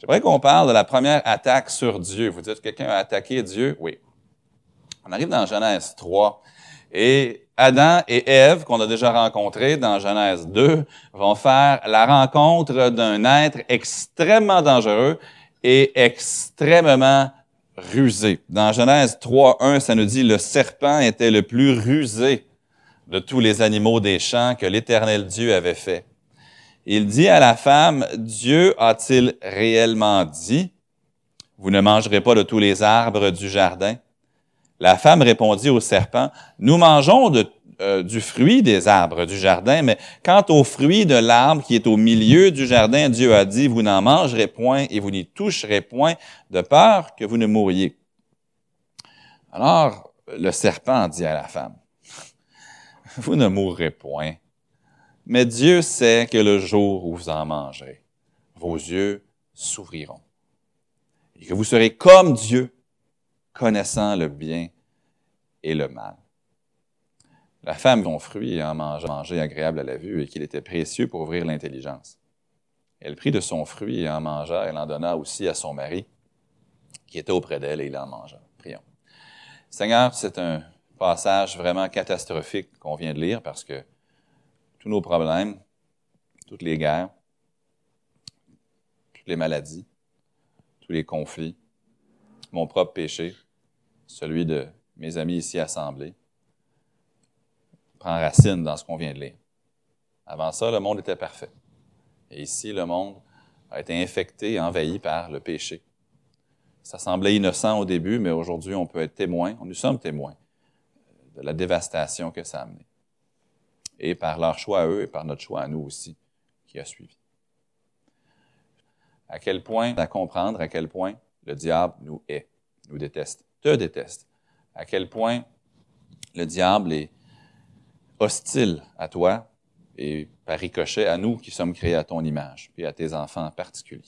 J'aimerais qu'on parle de la première attaque sur Dieu. Vous dites que quelqu'un a attaqué Dieu? Oui. On arrive dans Genèse 3 et Adam et Ève, qu'on a déjà rencontrés dans Genèse 2, vont faire la rencontre d'un être extrêmement dangereux et extrêmement rusé. Dans Genèse 3, 1, ça nous dit, le serpent était le plus rusé de tous les animaux des champs que l'Éternel Dieu avait fait. Il dit à la femme, Dieu a-t-il réellement dit, vous ne mangerez pas de tous les arbres du jardin? La femme répondit au serpent, Nous mangeons euh, du fruit des arbres du jardin, mais quant au fruit de l'arbre qui est au milieu du jardin, Dieu a dit, Vous n'en mangerez point et vous n'y toucherez point, de peur que vous ne mouriez. Alors le serpent dit à la femme, Vous ne mourrez point, mais Dieu sait que le jour où vous en mangerez, vos yeux s'ouvriront et que vous serez comme Dieu, connaissant le bien et le mal. La femme son fruit et en mangeait, agréable à la vue et qu'il était précieux pour ouvrir l'intelligence. Elle prit de son fruit et en mangea, elle en donna aussi à son mari, qui était auprès d'elle, et il en mangea. Prions. Seigneur, c'est un passage vraiment catastrophique qu'on vient de lire parce que tous nos problèmes, toutes les guerres, toutes les maladies, tous les conflits, mon propre péché, celui de mes amis ici assemblés, prend racine dans ce qu'on vient de lire. Avant ça, le monde était parfait. Et ici, le monde a été infecté et envahi par le péché. Ça semblait innocent au début, mais aujourd'hui, on peut être témoin, nous sommes témoins de la dévastation que ça a amené. Et par leur choix à eux et par notre choix à nous aussi, qui a suivi. À quel point, à comprendre à quel point le diable nous hait, nous déteste, te déteste. À quel point le diable est hostile à toi et par ricochet à nous qui sommes créés à ton image, puis à tes enfants en particulier.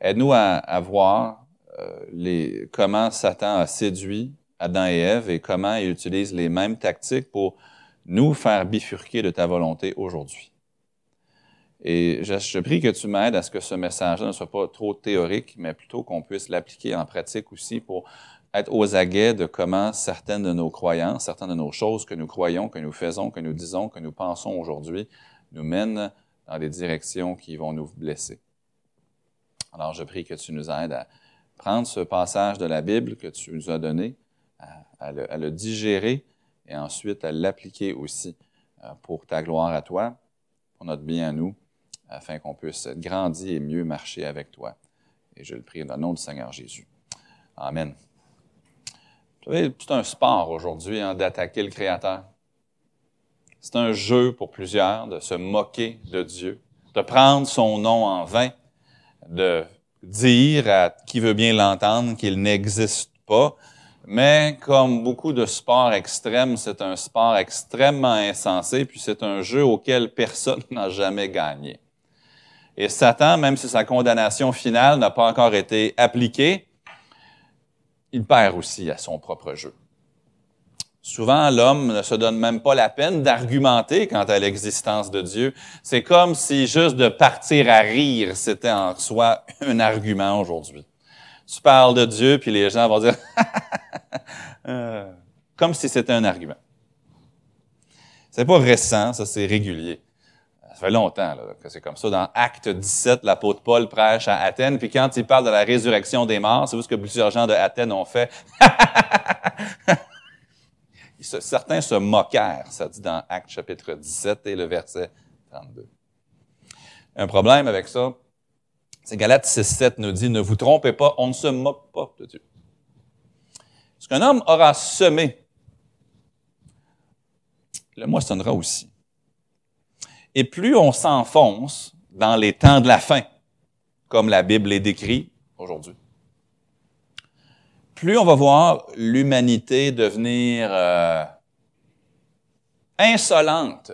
Aide-nous à, voir euh, comment Satan a séduit Adam et Ève et comment il utilise les mêmes tactiques pour nous faire bifurquer de ta volonté aujourd'hui. Et je, prie que tu m'aides à ce que ce message ne soit pas trop théorique, mais plutôt qu'on puisse l'appliquer en pratique aussi pour être aux aguets de comment certaines de nos croyances, certaines de nos choses que nous croyons, que nous faisons, que nous disons, que nous pensons aujourd'hui, nous mènent dans des directions qui vont nous blesser. Alors, je prie que tu nous aides à prendre ce passage de la Bible que tu nous as donné, à le, digérer et ensuite à l'appliquer aussi euh, pour ta gloire à toi, pour notre bien à nous, afin qu'on puisse grandir et mieux marcher avec toi. Et je le prie dans le nom du Seigneur Jésus. Amen. Vous savez, c'est un sport aujourd'hui hein, d'attaquer le Créateur. C'est un jeu pour plusieurs de se moquer de Dieu, de prendre son nom en vain, de dire à qui veut bien l'entendre qu'il n'existe pas. Mais comme beaucoup de sports extrêmes, c'est un sport extrêmement insensé, puis c'est un jeu auquel personne n'a jamais gagné. Et Satan, même si sa condamnation finale n'a pas encore été appliquée, il perd aussi à son propre jeu. Souvent, l'homme ne se donne même pas la peine d'argumenter quant à l'existence de Dieu. C'est comme si juste de partir à rire, c'était en soi un argument aujourd'hui. Tu parles de Dieu, puis les gens vont dire euh, comme si c'était un argument. C'est pas récent, ça c'est régulier. Ça fait longtemps là, que c'est comme ça. Dans Acte 17, l'apôtre Paul prêche à Athènes, puis quand il parle de la résurrection des morts, c'est ce que plusieurs gens de Athènes ont fait. Certains se moquèrent, ça dit dans Acte chapitre 17 et le verset 32. Un problème avec ça, c'est Galates 6.7 nous dit, ne vous trompez pas, on ne se moque pas de Dieu. Ce qu'un homme aura semé, le moissonnera aussi. Et plus on s'enfonce dans les temps de la fin, comme la Bible les décrit aujourd'hui. Plus on va voir l'humanité devenir euh, insolente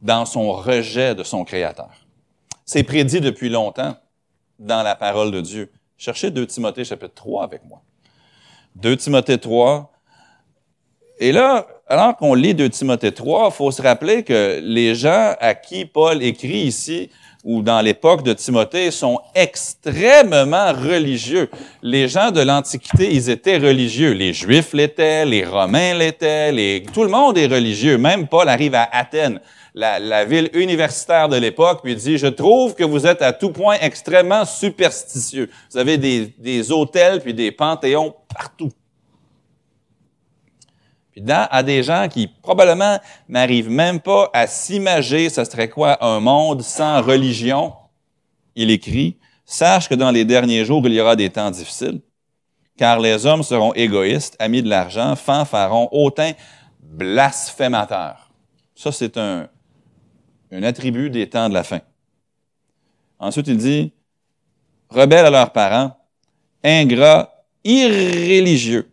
dans son rejet de son Créateur. C'est prédit depuis longtemps dans la parole de Dieu. Cherchez 2 Timothée chapitre 3 avec moi. 2 Timothée 3. Et là, alors qu'on lit 2 Timothée 3, il faut se rappeler que les gens à qui Paul écrit ici, ou dans l'époque de Timothée, sont extrêmement religieux. Les gens de l'Antiquité, ils étaient religieux. Les Juifs l'étaient, les Romains l'étaient, les... tout le monde est religieux. Même Paul arrive à Athènes la, ville universitaire de l'époque, puis dit, je trouve que vous êtes à tout point extrêmement superstitieux. Vous avez des, des hôtels puis des panthéons partout. Puis dans, à des gens qui probablement n'arrivent même pas à s'imager ce serait quoi un monde sans religion, il écrit, sache que dans les derniers jours, il y aura des temps difficiles, car les hommes seront égoïstes, amis de l'argent, fanfarons, hautains, blasphémateurs. Ça, c'est un, un attribut des temps de la fin. Ensuite, il dit, rebelles à leurs parents, ingrats, irréligieux,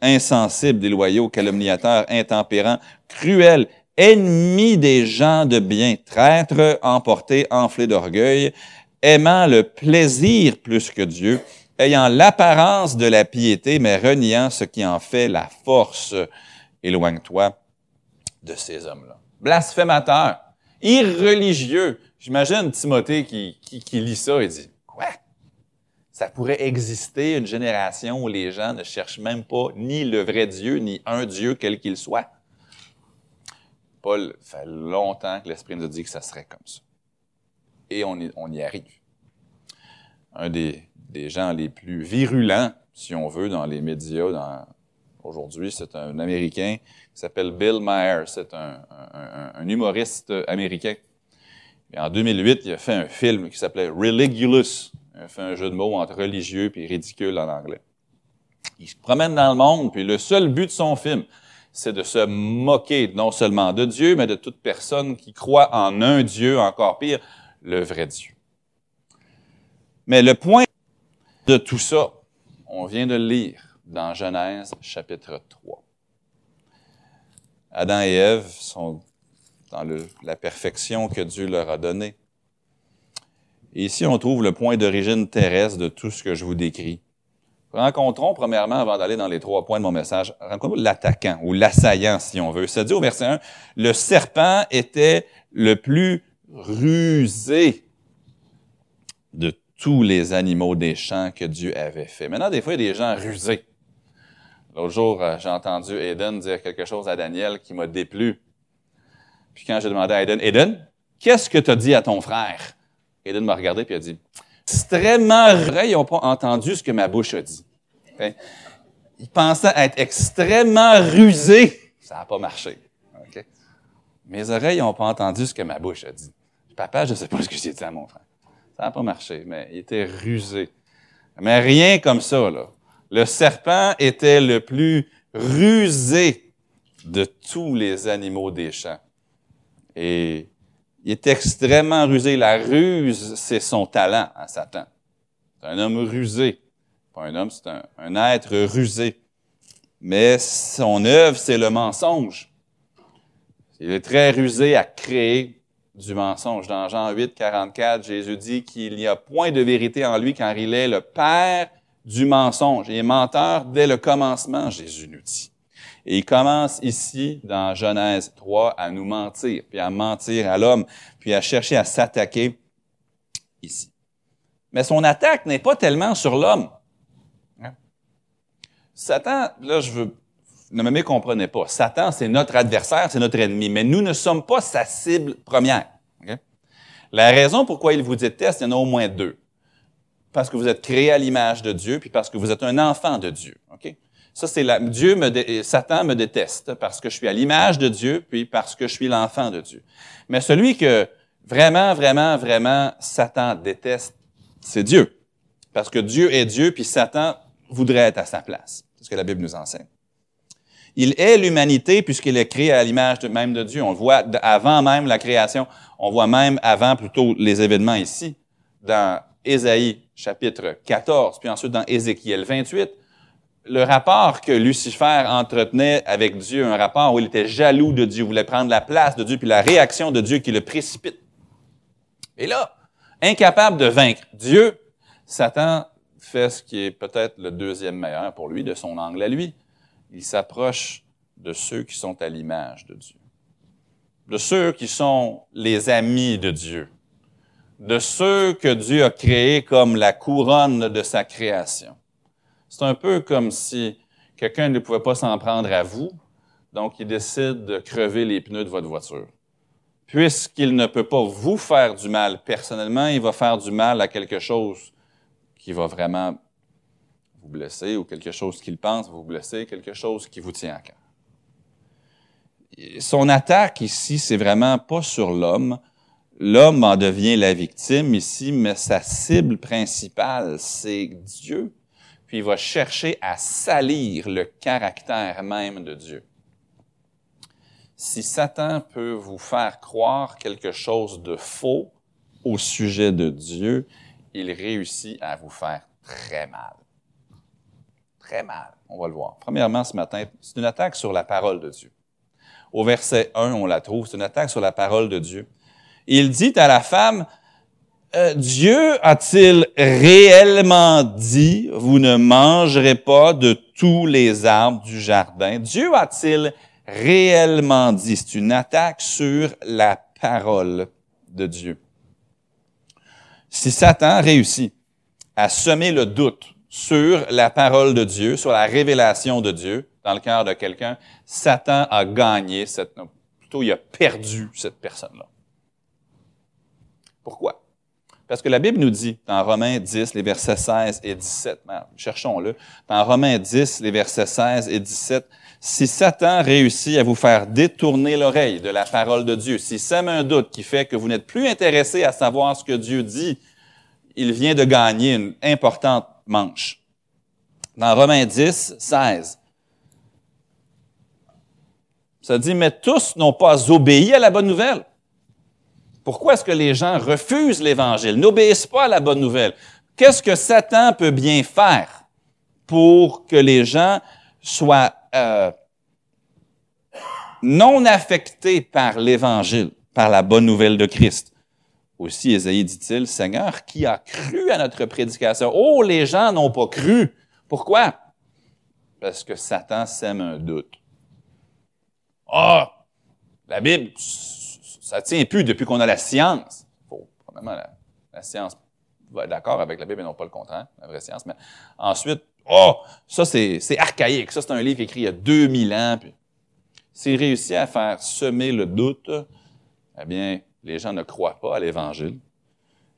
insensibles, déloyaux, calomniateurs, intempérants, cruels, ennemis des gens de bien, traîtres, emportés, enflés d'orgueil, aimant le plaisir plus que Dieu, ayant l'apparence de la piété, mais reniant ce qui en fait la force. Éloigne-toi de ces hommes-là. Blasphémateurs, irreligieux. J'imagine Timothée qui, lit ça et dit, quoi? Ça pourrait exister une génération où les gens ne cherchent même pas ni le vrai Dieu, ni un Dieu quel qu'il soit? Paul fait longtemps que l'Esprit nous a dit que ça serait comme ça. Et on y, arrive. Un des, gens les plus virulents, si on veut, dans les médias aujourd'hui, c'est un Américain qui s'appelle Bill Maher. C'est un, humoriste américain. En 2008, il a fait un film qui s'appelait Religulous. Il fait un jeu de mots entre religieux et ridicule en anglais. Il se promène dans le monde, puis le seul but de son film, c'est de se moquer non seulement de Dieu, mais de toute personne qui croit en un Dieu, encore pire, le vrai Dieu. Mais le point de tout ça, on vient de le lire dans Genèse chapitre 3. Adam et Ève sont dans la perfection que Dieu leur a donnée. Et ici, on trouve le point d'origine terrestre de tout ce que je vous décris. Rencontrons, premièrement, avant d'aller dans les trois points de mon message, rencontrons l'attaquant ou l'assaillant, si on veut. Ça dit au verset 1, le serpent était le plus rusé de tous les animaux des champs que Dieu avait fait. Maintenant, des fois, il y a des gens rusés. L'autre jour, euh, j'ai entendu Aiden dire quelque chose à Daniel qui m'a déplu. Puis quand j'ai demandé à Aiden, Aiden, qu'est-ce que tu as dit à ton frère? Aiden m'a regardé et a dit, extrêmement vrai, ils n'ont pas entendu ce que ma bouche a dit. Okay? Ils pensaient être extrêmement rusés. Ça n'a pas marché. Mes oreilles n'ont pas entendu ce que ma bouche a dit. Papa, je ne sais pas ce que j'ai dit à mon frère. Ça n'a pas marché, mais il était rusé. Mais rien comme ça, là. Le serpent était le plus rusé de tous les animaux des champs. Et il est extrêmement rusé. La ruse, c'est son talent à Satan. C'est un homme rusé. Pas un homme, c'est un, être rusé. Mais son œuvre, c'est le mensonge. Il est très rusé à créer du mensonge. Dans Jean 8, 44, Jésus dit qu'il n'y a point de vérité en lui car il est le Père du mensonge. Il est menteur dès le commencement, Jésus nous dit. Et il commence ici, dans Genèse 3, à nous mentir, puis à mentir à l'homme, puis à chercher à s'attaquer ici. Mais son attaque n'est pas tellement sur l'homme. Hein? Satan, là, je veux, ne me mécomprenez pas. Satan, c'est notre adversaire, c'est notre ennemi, mais nous ne sommes pas sa cible première. La raison pourquoi il vous déteste, il y en a au moins deux parce que vous êtes créé à l'image de Dieu, puis parce que vous êtes un enfant de Dieu. Ok? Ça, c'est la, Dieu me, Satan me déteste parce que je suis à l'image de Dieu, puis parce que je suis l'enfant de Dieu. Mais celui que vraiment, vraiment, vraiment Satan déteste, c'est Dieu. Parce que Dieu est Dieu, puis Satan voudrait être à sa place. C'est ce que la Bible nous enseigne. Il est l'humanité puisqu'il est créé à l'image même de Dieu. On le voit avant même la création. On voit même avant plutôt les événements ici. Dans Ésaïe chapitre 14, puis ensuite dans Ézéchiel 28, le rapport que Lucifer entretenait avec Dieu, un rapport où il était jaloux de Dieu, voulait prendre la place de Dieu, puis la réaction de Dieu qui le précipite. Et là, incapable de vaincre Dieu, Satan fait ce qui est peut-être le deuxième meilleur pour lui, de son angle à lui. Il s'approche de ceux qui sont à l'image de Dieu, de ceux qui sont les amis de Dieu, de ceux que Dieu a créés comme la couronne de sa création. C'est un peu comme si quelqu'un ne pouvait pas s'en prendre à vous, donc il décide de crever les pneus de votre voiture. Puisqu'il ne peut pas vous faire du mal personnellement, il va faire du mal à quelque chose qui va vraiment vous blesser ou quelque chose qu'il pense vous blesser, quelque chose qui vous tient à cœur. Son attaque ici, c'est vraiment pas sur l'homme. L'homme en devient la victime ici, mais sa cible principale, c'est Dieu puis il va chercher à salir le caractère même de Dieu. Si Satan peut vous faire croire quelque chose de faux au sujet de Dieu, il réussit à vous faire très mal. Très mal, on va le voir. Premièrement, ce matin, c'est une attaque sur la parole de Dieu. Au verset 1, on la trouve, c'est une attaque sur la parole de Dieu. Il dit à la femme, euh, Dieu a-t-il réellement dit, vous ne mangerez pas de tous les arbres du jardin? Dieu a-t-il réellement dit? C'est une attaque sur la parole de Dieu. Si Satan réussit à semer le doute sur la parole de Dieu, sur la révélation de Dieu dans le cœur de quelqu'un, Satan a gagné cette, plutôt il a perdu cette personne-là. Pourquoi? Parce que la Bible nous dit, dans Romains 10, les versets 16 et 17, cherchons-le, dans Romains 10, les versets 16 et 17, si Satan réussit à vous faire détourner l'oreille de la parole de Dieu, s'il sème un doute qui fait que vous n'êtes plus intéressé à savoir ce que Dieu dit, il vient de gagner une importante manche. Dans Romains 10, 16, ça dit, mais tous n'ont pas obéi à la bonne nouvelle. Pourquoi est-ce que les gens refusent l'Évangile, n'obéissent pas à la bonne nouvelle? Qu'est-ce que Satan peut bien faire pour que les gens soient euh, non affectés par l'Évangile, par la bonne nouvelle de Christ? Aussi, Ésaïe dit-il, Seigneur, qui a cru à notre prédication? Oh, les gens n'ont pas cru. Pourquoi? Parce que Satan sème un doute. Ah, la Bible, ça tient plus depuis qu'on a la science. Probablement, la, science va être d'accord avec la Bible et non pas le contraire, la vraie science. Mais ensuite, oh, ça c'est, archaïque. Ça c'est un livre écrit il y a 2000 ans. Puis, s'il réussit à faire semer le doute, eh bien, les gens ne croient pas à l'Évangile.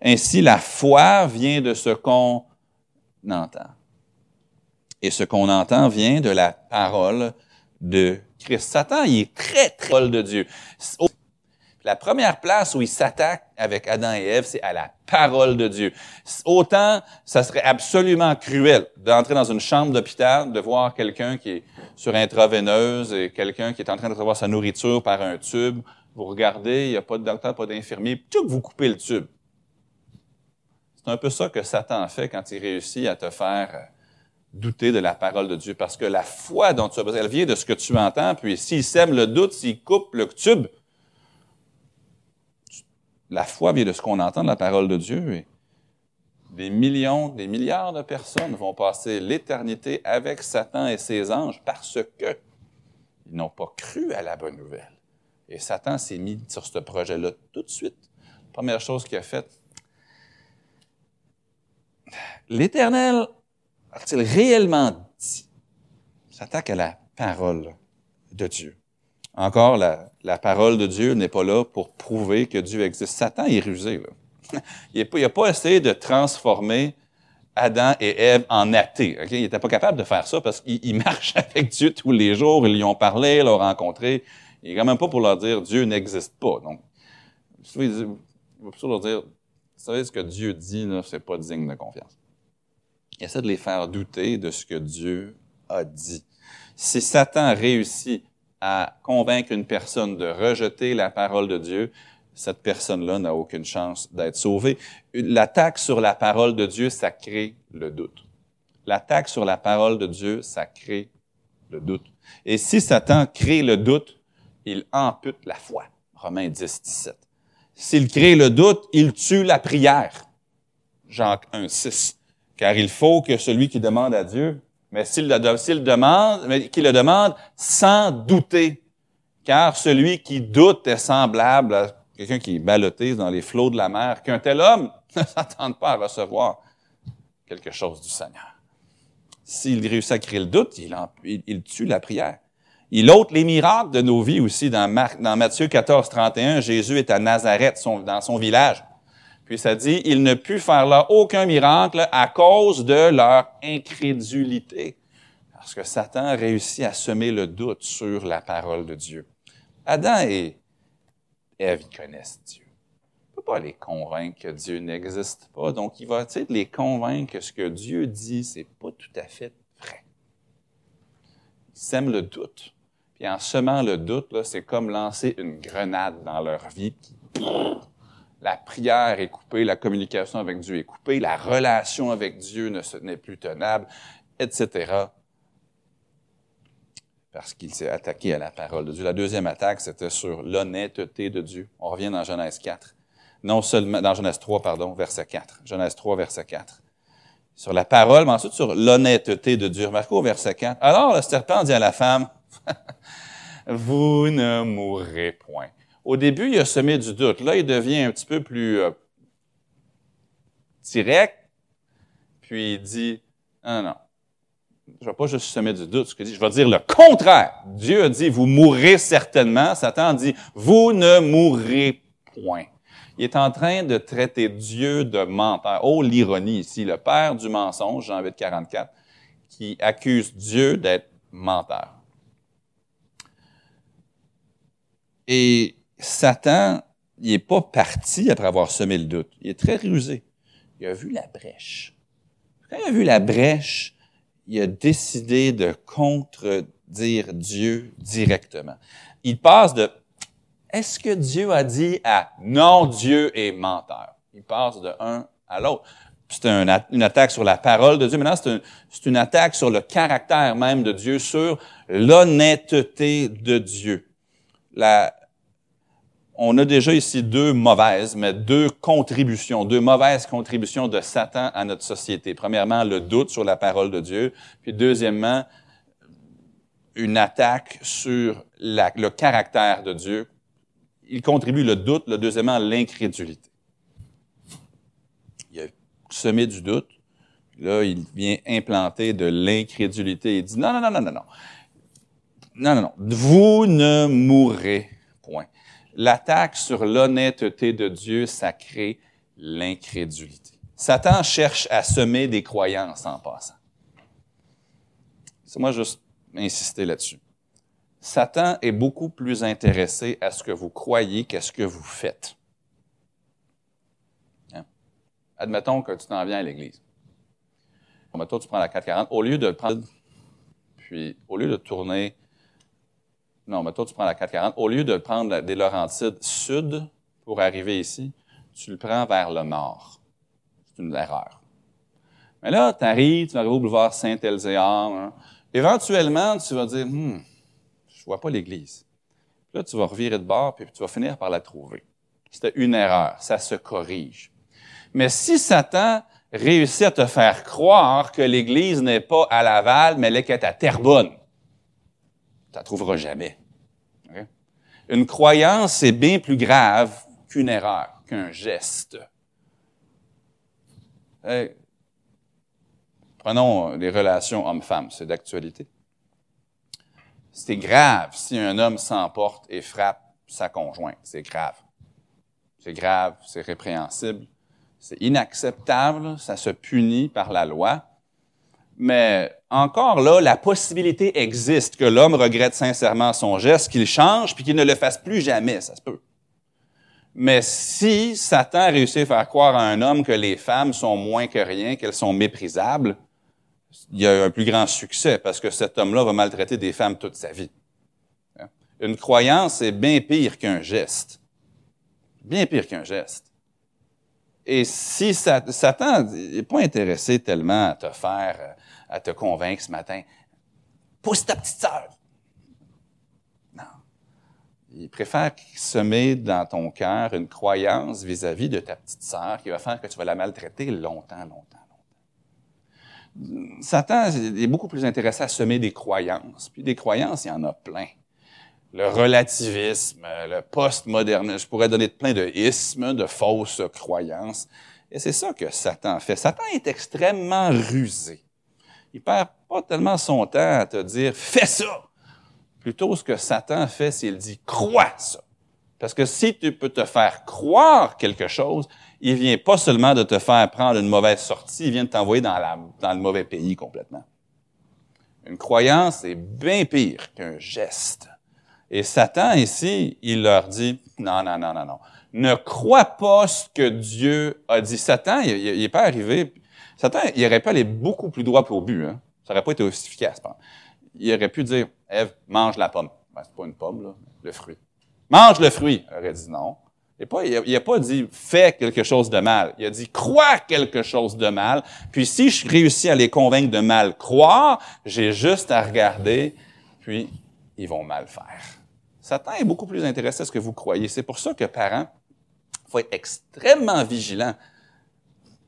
Ainsi, la foi vient de ce qu'on entend. Et ce qu'on entend vient de la parole de Christ. Satan, il est très, très de Dieu. La première place où il s'attaque avec Adam et Ève, c'est à la parole de Dieu. Autant, ça serait absolument cruel d'entrer dans une chambre d'hôpital, de voir quelqu'un qui est sur intraveineuse et quelqu'un qui est en train de recevoir sa nourriture par un tube. Vous regardez, il n'y a pas de docteur, pas d'infirmier, tout vous coupez le tube. C'est un peu ça que Satan fait quand il réussit à te faire euh, douter de la parole de Dieu. Parce que la foi dont tu as besoin, elle vient de ce que tu entends, puis s'il sème le doute, s'il coupe le tube, la foi vient de ce qu'on entend de la parole de Dieu. Et des millions, des milliards de personnes vont passer l'éternité avec Satan et ses anges parce que ils n'ont pas cru à la bonne nouvelle. Et Satan s'est mis sur ce projet-là tout de suite. Première chose qu'il a faite, l'Éternel a-t-il réellement dit, s'attaque à la parole de Dieu. Encore, la, la parole de Dieu n'est pas là pour prouver que Dieu existe. Satan est rusé. Là. Il n'a pas essayé de transformer Adam et Ève en athées. Il n'était pas capable de faire ça parce qu'il marche avec Dieu tous les jours. Ils lui ont parlé, ils l'ont rencontré. Il n'est quand même pas pour leur dire Dieu n'existe pas. Donc, il va plutôt leur dire, vous savez, ce que Dieu dit, ce n'est pas digne de confiance. Il essaie de les faire douter de ce que Dieu a dit. Si Satan réussit à convaincre une personne de rejeter la parole de Dieu, cette personne-là n'a aucune chance d'être sauvée. L'attaque sur la parole de Dieu, ça crée le doute. L'attaque sur la parole de Dieu, ça crée le doute. Et si Satan crée le doute, il ampute la foi. Romains 10, 17. S'il crée le doute, il tue la prière. Jacques 1, 6. Car il faut que celui qui demande à Dieu, mais s'il le demande, mais le demande sans douter. Car celui qui doute est semblable à quelqu'un qui ballotté dans les flots de la mer, qu'un tel homme ne s'attende pas à recevoir quelque chose du Seigneur. S'il réussit à créer le doute, il, tue la prière. Il ôte les miracles de nos vies aussi. Dans Matthieu 14, 31, Jésus est à Nazareth, dans son village. Puis ça dit, il ne put faire là aucun miracle à cause de leur incrédulité. Parce que Satan réussit à semer le doute sur la parole de Dieu. Adam et Ève, ils connaissent Dieu. Il ne peut pas les convaincre que Dieu n'existe pas. Donc, il va essayer de les convaincre que ce que Dieu dit, c'est pas tout à fait vrai. Ils sèment le doute. Puis en semant le doute, c'est comme lancer une grenade dans leur vie. La prière est coupée, la communication avec Dieu est coupée, la relation avec Dieu n'est plus tenable, etc. Parce qu'il s'est attaqué à la parole de Dieu. La deuxième attaque, c'était sur l'honnêteté de Dieu. On revient dans Genèse 4. Non seulement, dans Genèse 3, pardon, verset 4. Genèse 3, verset 4 sur la parole, mais ensuite sur l'honnêteté de Dieu. Remarquez au verset 4. Alors le serpent dit à la femme, vous ne mourrez point. Au début, il a semé du doute. Là, il devient un petit peu plus euh, direct, puis il dit, non, non, je ne vais pas juste semer du doute, ce que je vais dire le contraire. Dieu a dit, vous mourrez certainement. Satan dit, vous ne mourrez point. Il est en train de traiter Dieu de menteur. Oh, l'ironie ici, le père du mensonge, Jean 8, 44, qui accuse Dieu d'être menteur. Et Satan, il n'est pas parti après avoir semé le doute. Il est très rusé. Il a vu la brèche. Quand il a vu la brèche, il a décidé de contredire Dieu directement. Il passe de est-ce que Dieu a dit à non, Dieu est menteur? Il passe de un à l'autre. C'est une attaque sur la parole de Dieu. Maintenant, c'est une, attaque sur le caractère même de Dieu, sur l'honnêteté de Dieu. On a déjà ici deux mauvaises, mais deux contributions, deux mauvaises contributions de Satan à notre société. Premièrement, le doute sur la parole de Dieu, puis deuxièmement, une attaque sur le caractère de Dieu. Il contribue le doute, le deuxièmement, l'incrédulité. Il a semé du doute, là, il vient implanter de l'incrédulité. Il dit, non, non, non, non, non, non. Non, non, non. Vous ne mourrez point. L'attaque sur l'honnêteté de Dieu, ça crée l'incrédulité. Satan cherche à semer des croyances en passant. C'est moi juste insister là-dessus. Satan est beaucoup plus intéressé à ce que vous croyez qu'à ce que vous faites. Hein? Admettons que tu t'en viens à l'église. Admettons que tu prends la 440. Au lieu de prendre, puis au lieu de tourner non, mais toi, tu prends la 440. Au lieu de prendre des Laurentides sud pour arriver ici, tu le prends vers le nord. C'est une erreur. Mais là, tu arrives, tu vas arriver au boulevard Saint-Elzéar. Hein. Éventuellement, tu vas dire, hmm, je vois pas l'église. Là, tu vas revirer de bord, puis tu vas finir par la trouver. C'était une erreur. Ça se corrige. Mais si Satan réussit à te faire croire que l'église n'est pas à Laval, mais elle est à Terrebonne, tu la trouveras jamais. Une croyance est bien plus grave qu'une erreur, qu'un geste. prenons les relations homme-femme, c'est d'actualité. C'est grave si un homme s'emporte et frappe sa conjointe. C'est grave. C'est grave, c'est répréhensible, c'est inacceptable, ça se punit par la loi. Mais encore là, la possibilité existe que l'homme regrette sincèrement son geste, qu'il change, puis qu'il ne le fasse plus jamais, ça se peut. Mais si Satan réussit à faire croire à un homme que les femmes sont moins que rien, qu'elles sont méprisables, il y a un plus grand succès parce que cet homme-là va maltraiter des femmes toute sa vie. Une croyance est bien pire qu'un geste. Bien pire qu'un geste. Et si Satan n'est pas intéressé tellement à te faire, à te convaincre ce matin, pousse ta petite sœur. Non. Il préfère semer dans ton cœur une croyance vis-à-vis de ta petite sœur qui va faire que tu vas la maltraiter longtemps, longtemps, longtemps. Satan est beaucoup plus intéressé à semer des croyances. Puis des croyances, il y en a plein le relativisme, le postmodernisme. Je pourrais donner plein de ismes, de fausses croyances. Et c'est ça que Satan fait. Satan est extrêmement rusé. Il perd pas tellement son temps à te dire fais ça. Plutôt, ce que Satan fait, c'est qu'il dit crois ça. Parce que si tu peux te faire croire quelque chose, il vient pas seulement de te faire prendre une mauvaise sortie, il vient de t'envoyer dans, dans le mauvais pays complètement. Une croyance est bien pire qu'un geste. Et Satan, ici, il leur dit, non, non, non, non, non. Ne crois pas ce que Dieu a dit. Satan, il n'est pas arrivé. Satan, il aurait pu aller beaucoup plus droit au but. Hein. Ça n'aurait pas été aussi efficace. Il aurait pu dire, Ève, mange la pomme. Ben, c'est pas une pomme, là, le fruit. Mange le fruit. Il aurait dit non. il n'a pas dit fais quelque chose de mal. Il a dit crois quelque chose de mal. Puis si je réussis à les convaincre de mal croire, j'ai juste à regarder, puis ils vont mal faire. Satan est beaucoup plus intéressé à ce que vous croyez. C'est pour ça que parents, faut être extrêmement vigilant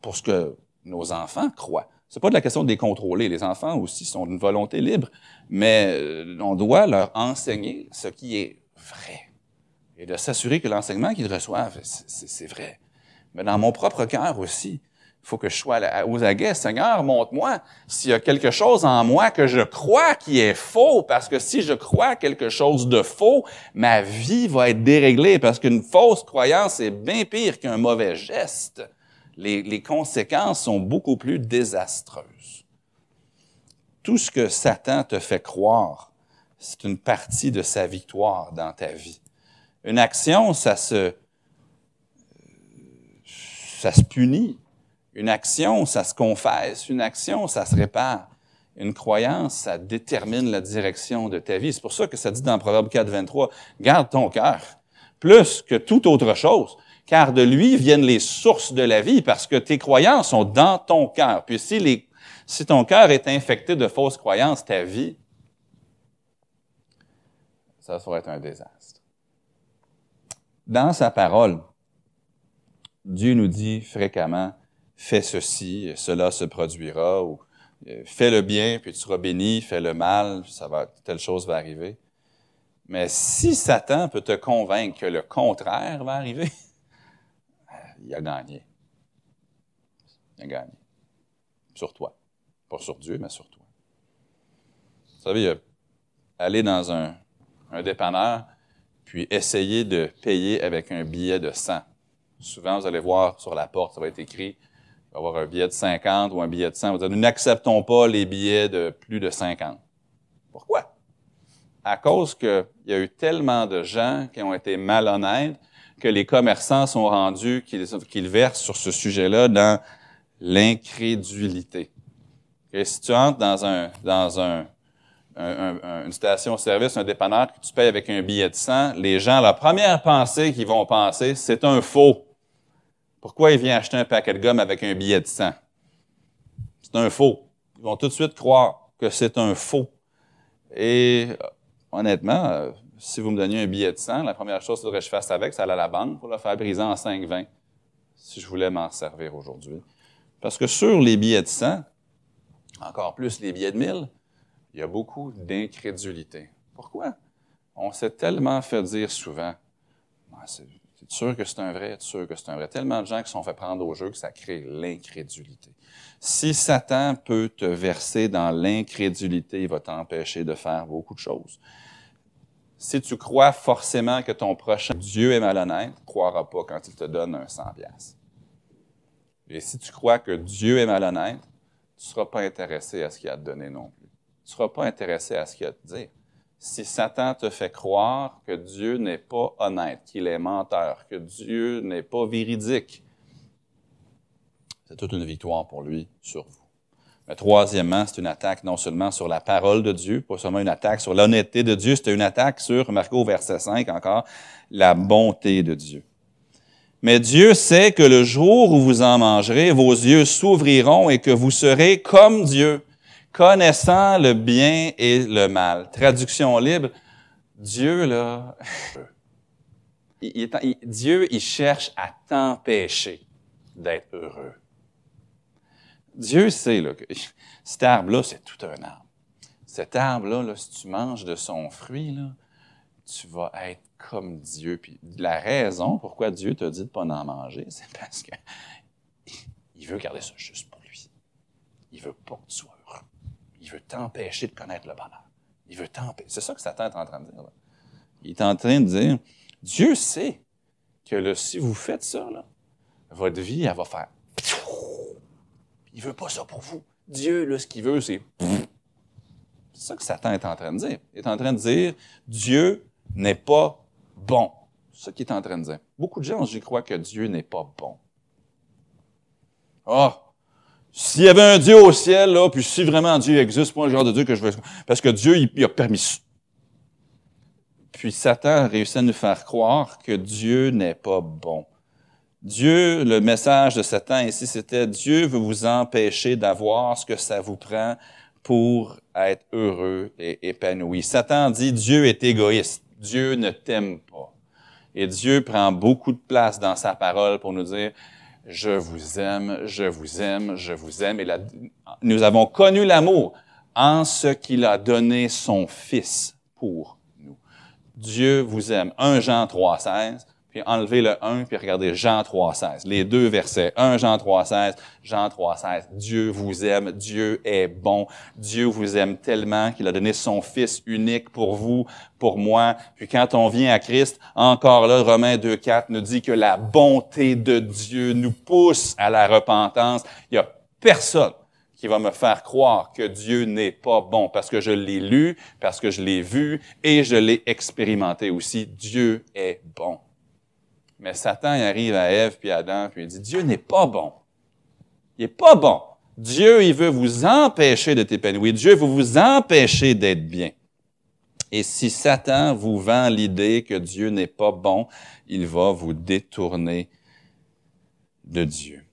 pour ce que nos enfants croient. C'est pas de la question de les contrôler. Les enfants aussi sont d'une volonté libre, mais euh, on doit leur enseigner ce qui est vrai et de s'assurer que l'enseignement qu'ils reçoivent, c'est vrai. Mais dans mon propre cœur aussi, il faut que je sois aux aguets. Seigneur, montre-moi s'il y a quelque chose en moi que je crois qui est faux, parce que si je crois quelque chose de faux, ma vie va être déréglée, parce qu'une fausse croyance est bien pire qu'un mauvais geste. Les, les conséquences sont beaucoup plus désastreuses. Tout ce que Satan te fait croire, c'est une partie de sa victoire dans ta vie. Une action, ça se, ça se punit. Une action, ça se confesse. Une action, ça se répare. Une croyance, ça détermine la direction de ta vie. C'est pour ça que ça dit dans Proverbe 4, 23, garde ton cœur plus que toute autre chose, car de lui viennent les sources de la vie, parce que tes croyances sont dans ton cœur. Puis si, si ton cœur est infecté de fausses croyances, ta vie, ça va un désastre. Dans sa parole, Dieu nous dit fréquemment, fais ceci, cela se produira, ou euh, fais le bien, puis tu seras béni, fais le mal, ça va, telle chose va arriver. Mais si Satan peut te convaincre que le contraire va arriver, il a gagné. Il a gagné. Sur toi. Pas sur Dieu, mais sur toi. Vous savez, aller dans un, dépanneur, puis essayer de payer avec un billet de 100. Souvent, vous allez voir sur la porte, ça va être écrit avoir un billet de 50 ou un billet de 100. Vous dire, nous n'acceptons pas les billets de plus de 50. Pourquoi? À cause qu'il y a eu tellement de gens qui ont été malhonnêtes que les commerçants sont rendus qu'ils versent sur ce sujet-là dans l'incrédulité. Et si tu entres dans un, dans un, une station-service, un dépanneur que tu payes avec un billet de 100, les gens, la première pensée qu'ils vont penser, c'est un faux. Pourquoi il vient acheter un paquet de gomme avec un billet de 100? C'est un faux. Ils vont tout de suite croire que c'est un faux. Et honnêtement, si vous me donniez un billet de 100, la première chose que je fasse avec, c'est aller à la banque pour le faire briser en 5,20 si je voulais m'en servir aujourd'hui. Parce que sur les billets de 100, encore plus les billets de 1000, il y a beaucoup d'incrédulité. Pourquoi? On s'est tellement fait dire souvent, ah, es sûr que c'est un vrai? Es sûr que c'est un vrai? Tellement de gens qui sont fait prendre au jeu que ça crée l'incrédulité. Si Satan peut te verser dans l'incrédulité, il va t'empêcher de faire beaucoup de choses. Si tu crois forcément que ton prochain Dieu est malhonnête, ne croiras pas quand il te donne un 100 pièces. Et si tu crois que Dieu est malhonnête, tu ne seras pas intéressé à ce qu'il a à te donner non plus. Tu ne seras pas intéressé à ce qu'il a à te dire si Satan te fait croire que Dieu n'est pas honnête, qu'il est menteur, que Dieu n'est pas véridique, c'est toute une victoire pour lui sur vous. Mais troisièmement, c'est une attaque non seulement sur la parole de Dieu, pas seulement une attaque sur l'honnêteté de Dieu, c'est une attaque sur, au verset 5 encore, la bonté de Dieu. Mais Dieu sait que le jour où vous en mangerez, vos yeux s'ouvriront et que vous serez comme Dieu, connaissant le bien et le mal. Traduction libre, Dieu, là, Dieu, il cherche à t'empêcher d'être heureux. Dieu sait là, que cet arbre-là, c'est tout un arbre. Cet arbre-là, là, si tu manges de son fruit, là, tu vas être comme Dieu. Puis la raison pourquoi Dieu t'a dit de ne pas en manger, c'est parce que il veut garder ça juste pour lui. Il veut pas que tu sois. Il veut t'empêcher de connaître le bonheur. Il veut t'empêcher. C'est ça que Satan est en train de dire. Il est en train de dire, Dieu sait que si vous faites ça, là, votre vie, elle va faire. Il veut pas ça pour vous. Dieu, là, ce qu'il veut, c'est. C'est ça que Satan est en train de dire. Il est en train de dire, Dieu n'est pas bon. C'est ce qu'il est en train de dire. Beaucoup de gens, j'y crois que Dieu n'est pas bon. Ah! S'il y avait un Dieu au ciel, là, puis si vraiment Dieu existe, pas le genre de Dieu que je veux. Parce que Dieu, il, a permis Puis Satan a réussi à nous faire croire que Dieu n'est pas bon. Dieu, le message de Satan ici, c'était Dieu veut vous empêcher d'avoir ce que ça vous prend pour être heureux et épanoui. Satan dit Dieu est égoïste. Dieu ne t'aime pas. Et Dieu prend beaucoup de place dans sa parole pour nous dire, je vous aime, je vous aime, je vous aime. Et nous avons connu l'amour en ce qu'il a donné son Fils pour nous. Dieu vous aime. 1 Jean 3, 16 enlevez le 1, puis regardez Jean 3.16. Les deux versets, 1 Jean 3.16, Jean 3.16. Dieu vous aime, Dieu est bon, Dieu vous aime tellement qu'il a donné son Fils unique pour vous, pour moi. Puis quand on vient à Christ, encore là, Romains 2.4 nous dit que la bonté de Dieu nous pousse à la repentance. Il y a personne qui va me faire croire que Dieu n'est pas bon, parce que je l'ai lu, parce que je l'ai vu et je l'ai expérimenté aussi. Dieu est bon. Mais Satan, il arrive à Ève puis à Adam, puis il dit, Dieu n'est pas bon. Il n'est pas bon. Dieu, il veut vous empêcher de t'épanouir. Dieu veut vous empêcher d'être bien. Et si Satan vous vend l'idée que Dieu n'est pas bon, il va vous détourner de Dieu.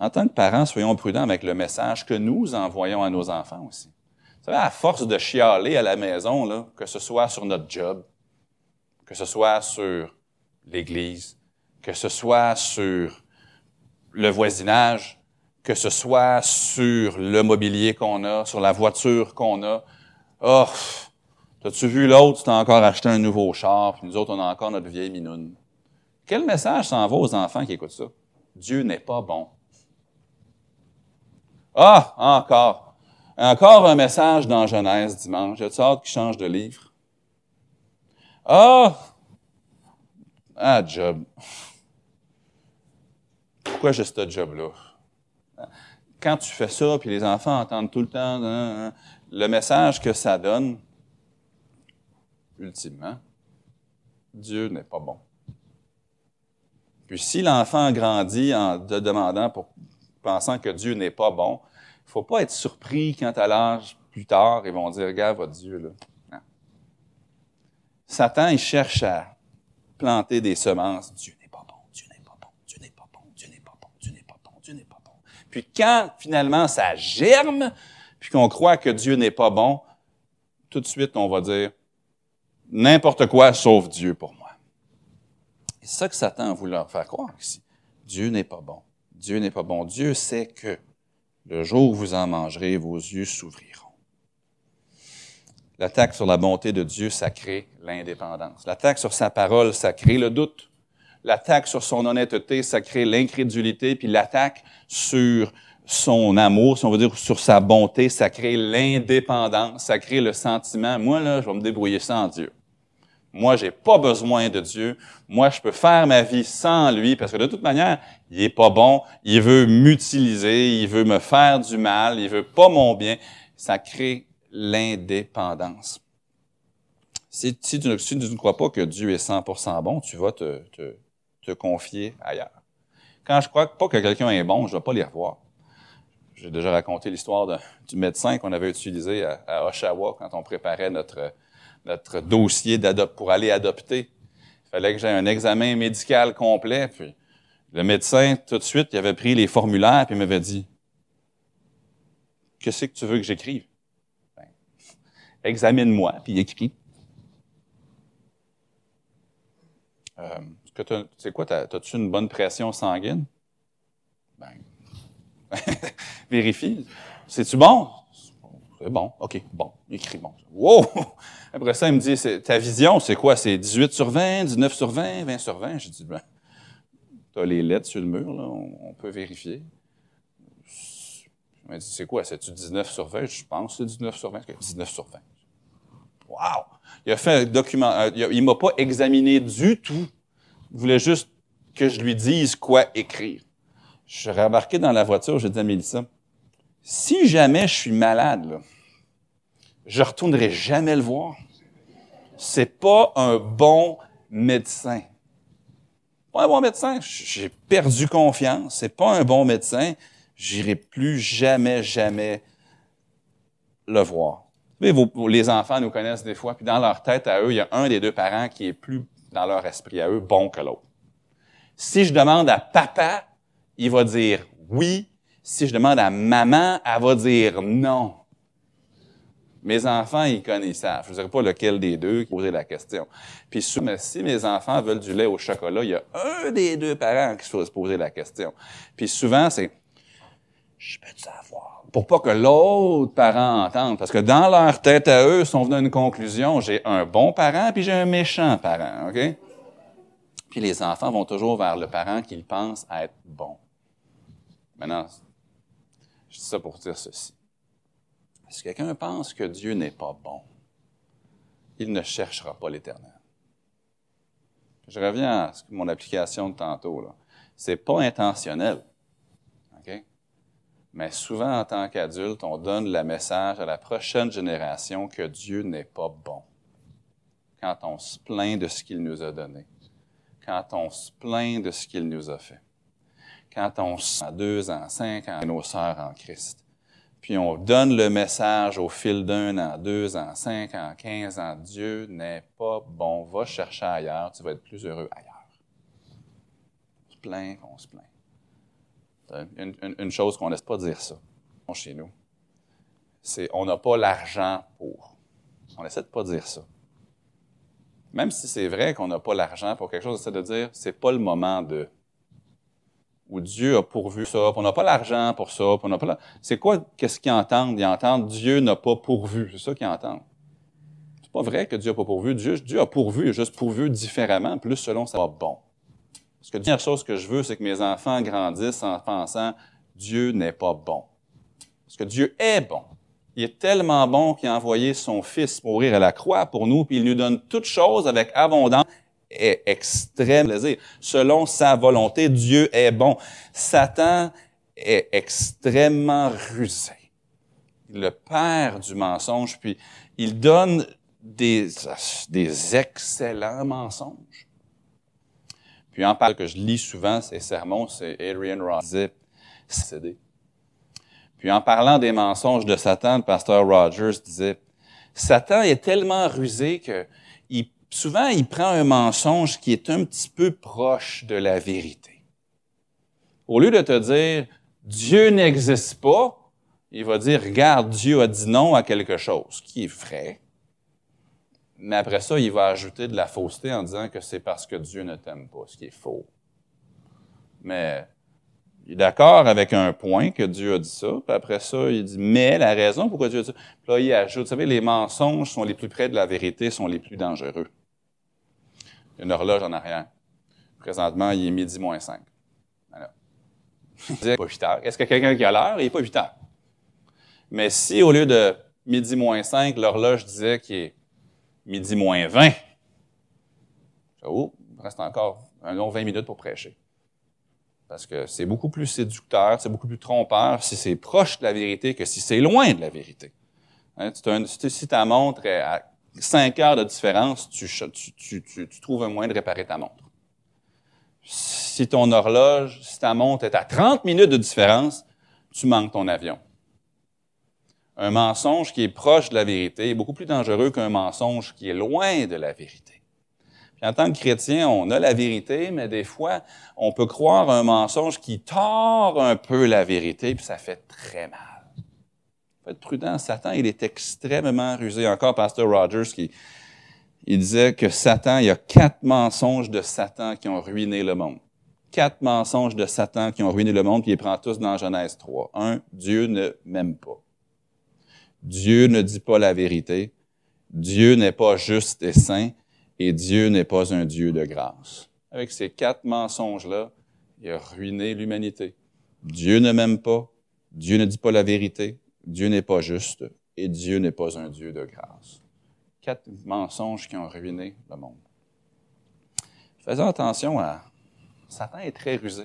En tant que parents, soyons prudents avec le message que nous envoyons à nos enfants aussi. Vous savez, à force de chialer à la maison, là, que ce soit sur notre job, que ce soit sur l'Église, que ce soit sur le voisinage, que ce soit sur le mobilier qu'on a, sur la voiture qu'on a. Oh, t'as-tu vu l'autre, tu as encore acheté un nouveau char, puis nous autres, on a encore notre vieille minoune. Quel message s'en va aux enfants qui écoutent ça? Dieu n'est pas bon. Ah, encore. Encore un message dans Genèse dimanche. J'ai hâte qu'il change de livre? Ah, ah, job. Pourquoi j'ai ce job-là? Quand tu fais ça, puis les enfants entendent tout le temps hein, hein, le message que ça donne, ultimement, Dieu n'est pas bon. Puis si l'enfant grandit en te demandant, pour, pensant que Dieu n'est pas bon, il faut pas être surpris quand à l'âge plus tard, ils vont dire, regarde votre Dieu, là. Satan, il cherche à planter des semences. Dieu n'est pas bon, Dieu n'est pas bon, Dieu n'est pas bon, Dieu n'est pas bon, Dieu n'est pas bon, Dieu n'est pas bon. Puis quand finalement ça germe, puis qu'on croit que Dieu n'est pas bon, tout de suite on va dire n'importe quoi sauf Dieu pour moi. C'est ça que Satan voulu leur faire croire ici. Dieu n'est pas bon. Dieu n'est pas bon. Dieu sait que le jour où vous en mangerez, vos yeux s'ouvriront. L'attaque sur la bonté de Dieu, ça crée l'indépendance. L'attaque sur sa parole, ça crée le doute. L'attaque sur son honnêteté, ça crée l'incrédulité. Puis l'attaque sur son amour, si on veut dire, sur sa bonté, ça crée l'indépendance, ça crée le sentiment, moi, là, je vais me débrouiller sans Dieu. Moi, j'ai pas besoin de Dieu. Moi, je peux faire ma vie sans lui parce que de toute manière, il est pas bon. Il veut m'utiliser. Il veut me faire du mal. Il veut pas mon bien. Ça crée l'indépendance. Si, tu, ne crois pas que Dieu est 100% bon, tu vas te, te, confier ailleurs. Quand je crois pas que quelqu'un est bon, je ne vais pas les revoir. J'ai déjà raconté l'histoire du médecin qu'on avait utilisé à, Oshawa quand on préparait notre, notre dossier pour aller adopter. Il fallait que j'aie un examen médical complet, puis Le médecin, tout de suite, il avait pris les formulaires et il m'avait dit Qu'est-ce que tu veux que j'écrive? Examine-moi, puis écris. Euh, c'est quoi, as-tu une bonne pression sanguine? Ben, vérifie. C'est-tu bon? C'est bon. OK, bon. Écris bon. Wow! Après ça, il me dit, ta vision, c'est quoi? C'est 18 sur 20, 19 sur 20, 20 sur 20? J'ai dit, ben, tu as les lettres sur le mur, là, on, peut vérifier. Il m'a dit, c'est quoi? C'est-tu 19 sur 20? Je pense que c'est 19 sur 20. 19 sur 20. Wow! Il a fait un document, euh, il m'a pas examiné du tout. Il voulait juste que je lui dise quoi écrire. Je suis rembarqué dans la voiture, j'ai dit à Mélissa, si jamais je suis malade, là, je retournerai jamais le voir. C'est pas un bon médecin. Pas un bon médecin. J'ai perdu confiance. C'est pas un bon médecin. J'irai plus jamais, jamais le voir. les enfants nous connaissent des fois, puis dans leur tête à eux, il y a un des deux parents qui est plus dans leur esprit à eux bon que l'autre. Si je demande à papa, il va dire oui. Si je demande à maman, elle va dire non. Mes enfants, ils connaissent, ça. Je ne dirais pas lequel des deux qui posait la question. Puis si mes enfants veulent du lait au chocolat, il y a un des deux parents qui se poser la question. Puis souvent, c'est je peux savoir. Pour pas que l'autre parent entende. Parce que dans leur tête à eux, ils sont venus à une conclusion. J'ai un bon parent, puis j'ai un méchant parent. OK? Puis les enfants vont toujours vers le parent qu'ils pensent être bon. Maintenant, je dis ça pour dire ceci. Si quelqu'un pense que Dieu n'est pas bon, il ne cherchera pas l'éternel. Je reviens à mon application de tantôt. Ce n'est pas intentionnel. Mais souvent, en tant qu'adulte, on donne le message à la prochaine génération que Dieu n'est pas bon. Quand on se plaint de ce qu'il nous a donné. Quand on se plaint de ce qu'il nous a fait. Quand on se deux ans, cinq ans, nos sœurs en Christ puis on donne le message au fil d'un an, deux ans, cinq ans, quinze ans, Dieu n'est pas bon, va chercher ailleurs, tu vas être plus heureux ailleurs. On se plaint, on se plaint. Une, chose qu'on ne laisse pas dire ça chez nous, c'est on n'a pas l'argent pour. On essaie de pas dire ça. Même si c'est vrai qu'on n'a pas l'argent pour quelque chose, on essaie de dire c'est pas le moment de où Dieu a pourvu ça, on n'a pas l'argent pour ça, on n'a pas C'est quoi, qu'est-ce qu'ils entendent? Ils entendent Dieu n'a pas pourvu. C'est ça qu'ils entendent. C'est pas vrai que Dieu n'a pas pourvu. Dieu, Dieu a pourvu, il a juste pourvu différemment, plus selon va bon. Parce que la chose que je veux, c'est que mes enfants grandissent en pensant Dieu n'est pas bon. Parce que Dieu est bon. Il est tellement bon qu'il a envoyé son Fils mourir à la croix pour nous, puis il nous donne toutes choses avec abondance est extrême plaisir. Selon sa volonté, Dieu est bon. Satan est extrêmement rusé. Le père du mensonge, puis il donne des, des excellents mensonges. Puis en que je lis souvent sermons, c'est Puis en parlant des mensonges de Satan, le pasteur Rogers disait, Satan est tellement rusé que souvent, il prend un mensonge qui est un petit peu proche de la vérité. Au lieu de te dire Dieu n'existe pas, il va dire regarde, Dieu a dit non à quelque chose, qui est vrai. Mais après ça, il va ajouter de la fausseté en disant que c'est parce que Dieu ne t'aime pas, ce qui est faux. Mais il est d'accord avec un point que Dieu a dit ça, puis après ça, il dit mais la raison pourquoi Dieu a dit ça. Puis là, il ajoute, vous savez, les mensonges sont les plus près de la vérité, sont les plus dangereux une horloge en arrière. Présentement, il est midi moins 5. Voilà. Il pas 8 heures. Est-ce que quelqu'un qui a l'heure? Il n'est pas 8 heures. Mais si, au lieu de midi moins 5, l'horloge disait qu'il est midi moins 20, oh, il reste encore un long 20 minutes pour prêcher. Parce que c'est beaucoup plus séducteur, c'est beaucoup plus trompeur si c'est proche de la vérité que si c'est loin de la vérité. Hein, si ta montre est à 5 heures de différence, tu, trouves un moyen de réparer ta montre. Si ton horloge, si ta montre est à 30 minutes de différence, tu manques ton avion. Un mensonge qui est proche de la vérité est beaucoup plus dangereux qu'un mensonge qui est loin de la vérité. Puis en tant que chrétien, on a la vérité, mais des fois, on peut croire un mensonge qui tord un peu la vérité, puis ça fait très mal. Faut être prudent. Satan, il est extrêmement rusé. Encore, Pasteur Rogers, qui il disait que Satan, il y a quatre mensonges de Satan qui ont ruiné le monde. Quatre mensonges de Satan qui ont ruiné le monde, puis il prend tous dans Genèse 3. Un, Dieu ne m'aime pas. Dieu ne dit pas la vérité. Dieu n'est pas juste et saint et Dieu n'est pas un Dieu de grâce. Avec ces quatre mensonges-là, il a ruiné l'humanité. Dieu ne m'aime pas, Dieu ne dit pas la vérité, Dieu n'est pas juste et Dieu n'est pas un Dieu de grâce. Quatre mensonges qui ont ruiné le monde. Faisons attention à... Satan est très rusé.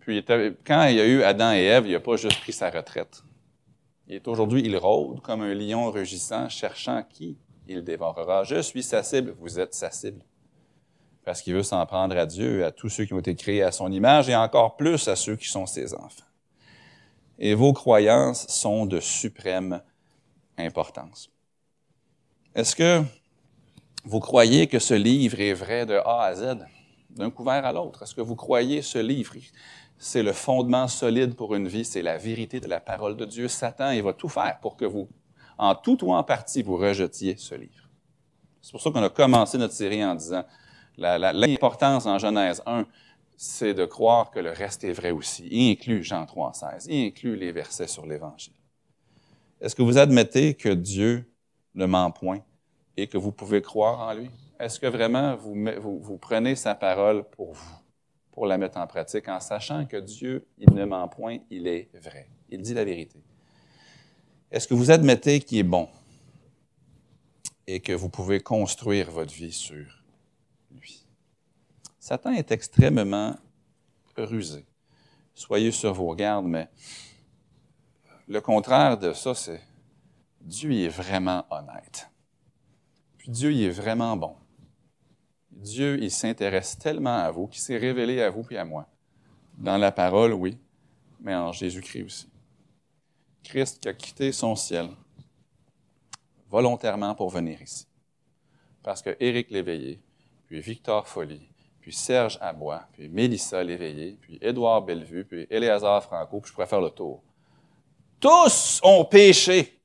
Puis quand il y a eu Adam et Ève, il n'a pas juste pris sa retraite. Il aujourd'hui, il rôde comme un lion rugissant, cherchant qui il dévorera. Je suis sa cible, vous êtes sa cible. Parce qu'il veut s'en prendre à Dieu, à tous ceux qui ont été créés à son image et encore plus à ceux qui sont ses enfants. Et vos croyances sont de suprême importance. Est-ce que vous croyez que ce livre est vrai de A à Z, d'un couvert à l'autre? Est-ce que vous croyez ce livre? C'est le fondement solide pour une vie, c'est la vérité de la parole de Dieu. Satan, il va tout faire pour que vous en tout ou en partie, vous rejetiez ce livre. C'est pour ça qu'on a commencé notre série en disant l'importance en Genèse 1, c'est de croire que le reste est vrai aussi. Il inclut Jean 3, 16. Il inclut les versets sur l'Évangile. Est-ce que vous admettez que Dieu ne ment point et que vous pouvez croire en lui? Est-ce que vraiment vous, vous, prenez sa parole pour vous, pour la mettre en pratique, en sachant que Dieu, il ne ment point, il est vrai. Il dit la vérité. Est-ce que vous admettez qu'il est bon et que vous pouvez construire votre vie sur lui? Satan est extrêmement rusé. Soyez sur vos gardes, mais le contraire de ça, c'est Dieu est vraiment honnête. Puis Dieu il est vraiment bon. Dieu, il s'intéresse tellement à vous, qu'il s'est révélé à vous et à moi. Dans la parole, oui, mais en Jésus-Christ aussi. Christ qui a quitté son ciel volontairement pour venir ici. Parce que Éric Léveillé, puis Victor Folly, puis Serge Abois, puis Mélissa Léveillé, puis Édouard Bellevue, puis Éléazar Franco, puis je pourrais faire le tour. Tous ont péché.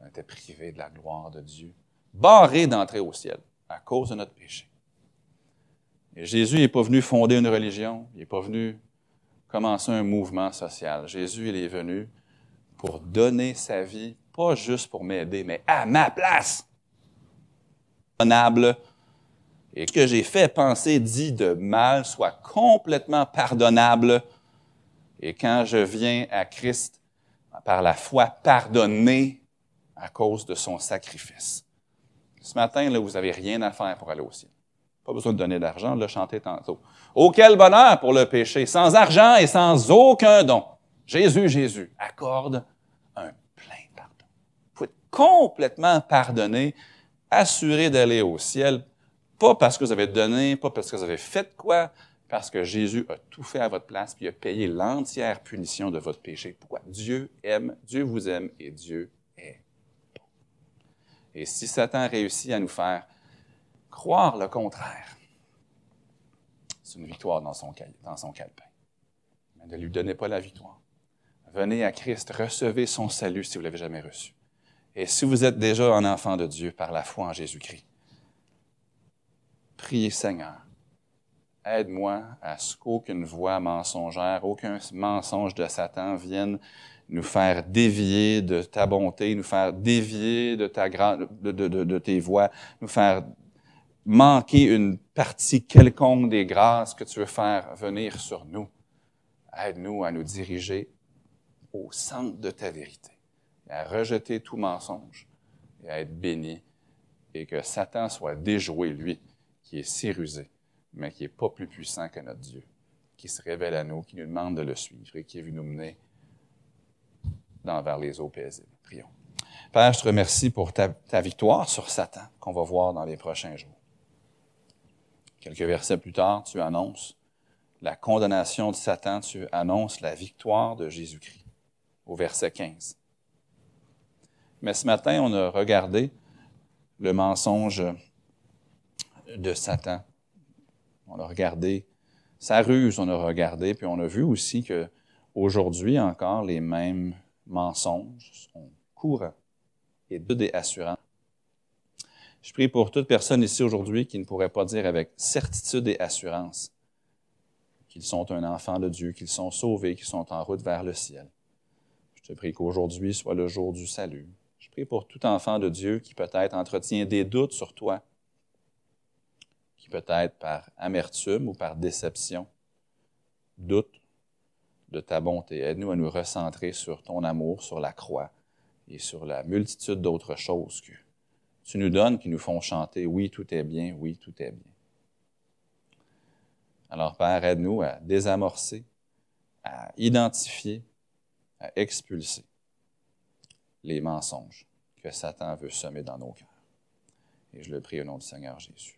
On était privés de la gloire de Dieu, barrés d'entrer au ciel à cause de notre péché. Et Jésus n'est pas venu fonder une religion, il n'est pas venu commencer un mouvement social. Jésus, il est venu pour donner sa vie, pas juste pour m'aider, mais à ma place. Et que j'ai fait, penser, dit de mal soit complètement pardonnable. Et quand je viens à Christ, par la foi, pardonné à cause de son sacrifice. Ce matin, là, vous n'avez rien à faire pour aller au ciel. Pas besoin de donner d'argent, le chanter tantôt. Oh, quel bonheur pour le péché, sans argent et sans aucun don. Jésus, Jésus, accorde un plein pardon. Vous être complètement pardonné, assuré d'aller au ciel, pas parce que vous avez donné, pas parce que vous avez fait quoi, parce que Jésus a tout fait à votre place, puis a payé l'entière punition de votre péché. Pourquoi? Dieu aime, Dieu vous aime et Dieu. Et si Satan réussit à nous faire Croire le contraire, c'est une victoire dans son, dans calepin. Mais ne lui donnez pas la victoire. Venez à Christ, recevez son salut si vous l'avez jamais reçu. Et si vous êtes déjà un enfant de Dieu par la foi en Jésus-Christ, priez Seigneur, aide-moi à ce qu'aucune voix mensongère, aucun mensonge de Satan vienne nous faire dévier de ta bonté, nous faire dévier de, ta de, de, de tes voies, nous faire manquer une partie quelconque des grâces que tu veux faire venir sur nous. Aide-nous à nous diriger au centre de ta vérité, à rejeter tout mensonge et à être béni et que Satan soit déjoué, lui, qui est si rusé, mais qui n'est pas plus puissant que notre Dieu, qui se révèle à nous, qui nous demande de le suivre et qui est venu nous mener dans, vers les eaux paisibles. Prions. Père, je te remercie pour ta victoire sur Satan qu'on va voir dans les prochains jours. Quelques versets plus tard, tu annonces la condamnation de Satan, tu annonces la victoire de Jésus-Christ, au verset 15. Mais ce matin, on a regardé le mensonge de Satan. On a regardé sa ruse, on a regardé, puis on a vu aussi que aujourd'hui encore, les mêmes mensonges sont courants et de des assurants. Je prie pour toute personne ici aujourd'hui qui ne pourrait pas dire avec certitude et assurance qu'ils sont un enfant de Dieu, qu'ils sont sauvés, qu'ils sont en route vers le ciel. Je te prie qu'aujourd'hui soit le jour du salut. Je prie pour tout enfant de Dieu qui peut-être entretient des doutes sur toi, qui peut-être par amertume ou par déception doute de ta bonté. Aide-nous à nous recentrer sur ton amour, sur la croix et sur la multitude d'autres choses que tu nous donnes qui nous font chanter Oui, tout est bien, oui, tout est bien. Alors, Père, aide-nous à désamorcer, à identifier, à expulser les mensonges que Satan veut semer dans nos cœurs. Et je le prie au nom du Seigneur Jésus.